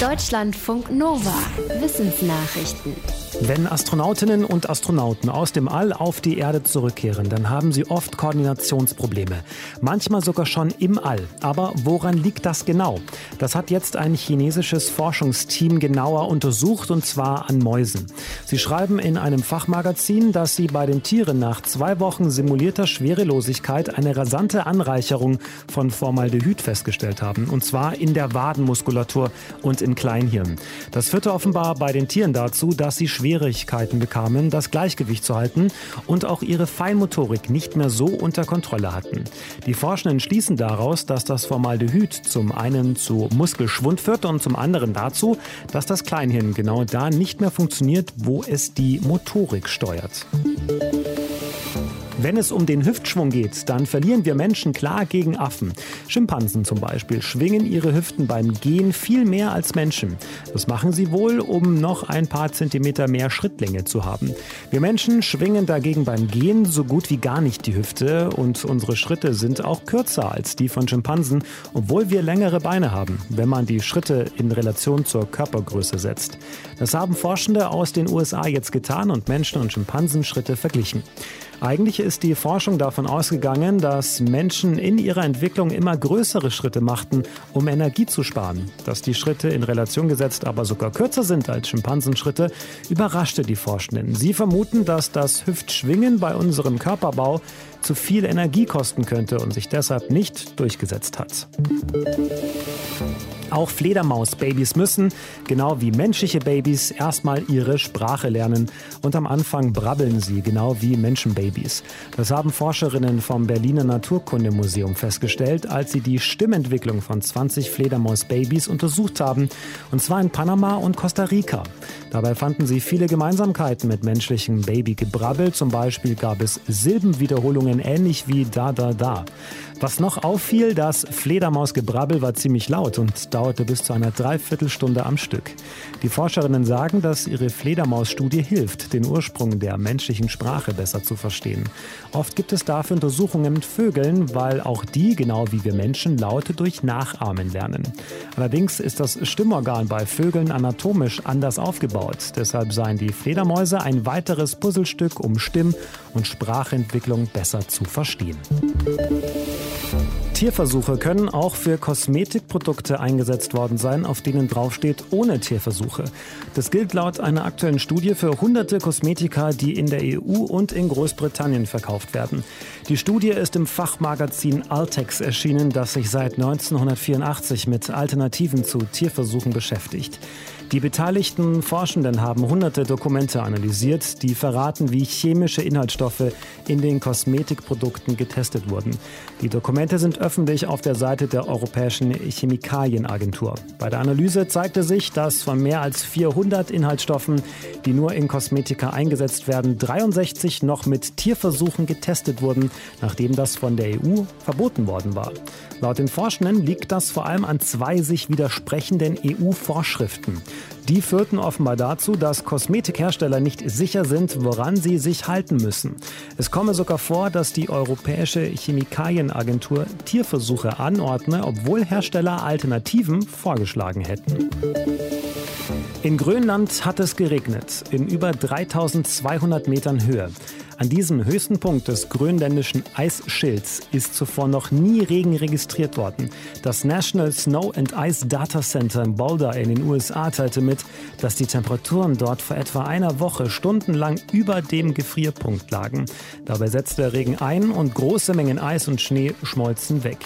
Deutschlandfunk Nova. Wissensnachrichten. Wenn Astronautinnen und Astronauten aus dem All auf die Erde zurückkehren, dann haben sie oft Koordinationsprobleme. Manchmal sogar schon im All. Aber woran liegt das genau? Das hat jetzt ein chinesisches Forschungsteam genauer untersucht und zwar an Mäusen. Sie schreiben in einem Fachmagazin, dass sie bei den Tieren nach zwei Wochen simulierter Schwerelosigkeit eine rasante Anreicherung von Formaldehyd festgestellt haben. Und zwar in der Wadenmuskulatur und im Kleinhirn. Das führte offenbar bei den Tieren dazu, dass sie Schwierigkeiten bekamen, das Gleichgewicht zu halten und auch ihre Feinmotorik nicht mehr so unter Kontrolle hatten. Die Forschenden schließen daraus, dass das Formaldehyd zum einen zu Muskelschwund führt und zum anderen dazu, dass das Kleinhirn genau da nicht mehr funktioniert, wo es die Motorik steuert. Wenn es um den Hüftschwung geht, dann verlieren wir Menschen klar gegen Affen. Schimpansen zum Beispiel schwingen ihre Hüften beim Gehen viel mehr als Menschen. Das machen sie wohl, um noch ein paar Zentimeter mehr Schrittlänge zu haben. Wir Menschen schwingen dagegen beim Gehen so gut wie gar nicht die Hüfte und unsere Schritte sind auch kürzer als die von Schimpansen, obwohl wir längere Beine haben, wenn man die Schritte in Relation zur Körpergröße setzt. Das haben Forschende aus den USA jetzt getan und Menschen und Schimpansen Schritte verglichen. Eigentlich ist die Forschung davon ausgegangen, dass Menschen in ihrer Entwicklung immer größere Schritte machten, um Energie zu sparen. Dass die Schritte in Relation gesetzt aber sogar kürzer sind als Schimpansenschritte, überraschte die Forschenden. Sie vermuten, dass das Hüftschwingen bei unserem Körperbau zu viel Energie kosten könnte und sich deshalb nicht durchgesetzt hat. Auch Fledermausbabys müssen, genau wie menschliche Babys, erstmal ihre Sprache lernen. Und am Anfang brabbeln sie, genau wie Menschenbabys. Das haben Forscherinnen vom Berliner Naturkundemuseum festgestellt, als sie die Stimmentwicklung von 20 Fledermausbabys untersucht haben. Und zwar in Panama und Costa Rica. Dabei fanden sie viele Gemeinsamkeiten mit menschlichem Babygebrabbel. Zum Beispiel gab es Silbenwiederholungen ähnlich wie da, da, da. Was noch auffiel, das Fledermausgebrabbel war ziemlich laut und dauerte bis zu einer Dreiviertelstunde am Stück. Die Forscherinnen sagen, dass ihre Fledermausstudie hilft, den Ursprung der menschlichen Sprache besser zu verstehen. Oft gibt es dafür Untersuchungen mit Vögeln, weil auch die, genau wie wir Menschen, Laute durch Nachahmen lernen. Allerdings ist das Stimmorgan bei Vögeln anatomisch anders aufgebaut. Deshalb seien die Fledermäuse ein weiteres Puzzlestück, um Stimm- und Sprachentwicklung besser zu verstehen. Tierversuche können auch für Kosmetikprodukte eingesetzt worden sein, auf denen draufsteht ohne Tierversuche. Das gilt laut einer aktuellen Studie für hunderte Kosmetika, die in der EU und in Großbritannien verkauft werden. Die Studie ist im Fachmagazin Altex erschienen, das sich seit 1984 mit Alternativen zu Tierversuchen beschäftigt. Die beteiligten Forschenden haben hunderte Dokumente analysiert, die verraten, wie chemische Inhaltsstoffe in den Kosmetikprodukten getestet wurden. Die Dokumente sind öffentlich auf der Seite der Europäischen Chemikalienagentur. Bei der Analyse zeigte sich, dass von mehr als 400 Inhaltsstoffen, die nur in Kosmetika eingesetzt werden, 63 noch mit Tierversuchen getestet wurden, nachdem das von der EU verboten worden war. Laut den Forschenden liegt das vor allem an zwei sich widersprechenden EU-Vorschriften. Die führten offenbar dazu, dass Kosmetikhersteller nicht sicher sind, woran sie sich halten müssen. Es komme sogar vor, dass die Europäische Chemikalienagentur Tierversuche anordne, obwohl Hersteller Alternativen vorgeschlagen hätten. In Grönland hat es geregnet, in über 3200 Metern Höhe. An diesem höchsten Punkt des grönländischen Eisschilds ist zuvor noch nie Regen registriert worden. Das National Snow and Ice Data Center in Boulder in den USA teilte mit, dass die Temperaturen dort vor etwa einer Woche stundenlang über dem Gefrierpunkt lagen. Dabei setzte der Regen ein und große Mengen Eis und Schnee schmolzen weg.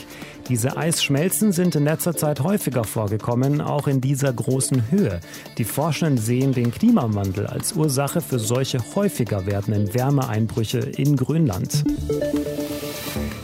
Diese Eisschmelzen sind in letzter Zeit häufiger vorgekommen, auch in dieser großen Höhe. Die Forschenden sehen den Klimawandel als Ursache für solche häufiger werdenden Wärmeeinbrüche in Grönland.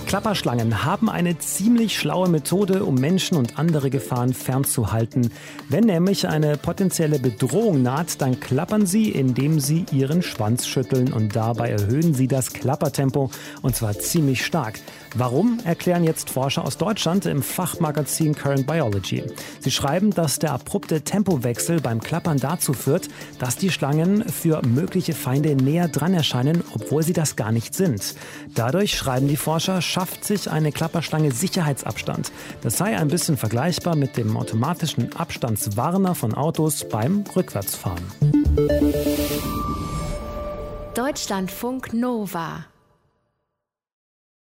Klapperschlangen haben eine ziemlich schlaue Methode, um Menschen und andere Gefahren fernzuhalten. Wenn nämlich eine potenzielle Bedrohung naht, dann klappern sie, indem sie ihren Schwanz schütteln und dabei erhöhen sie das Klappertempo und zwar ziemlich stark. Warum, erklären jetzt Forscher aus Deutschland im Fachmagazin Current Biology. Sie schreiben, dass der abrupte Tempowechsel beim Klappern dazu führt, dass die Schlangen für mögliche Feinde näher dran erscheinen, obwohl sie das gar nicht sind. Dadurch, schreiben die Forscher, verschafft sich eine Klapperstange Sicherheitsabstand. Das sei ein bisschen vergleichbar mit dem automatischen Abstandswarner von Autos beim Rückwärtsfahren. Deutschlandfunk Nova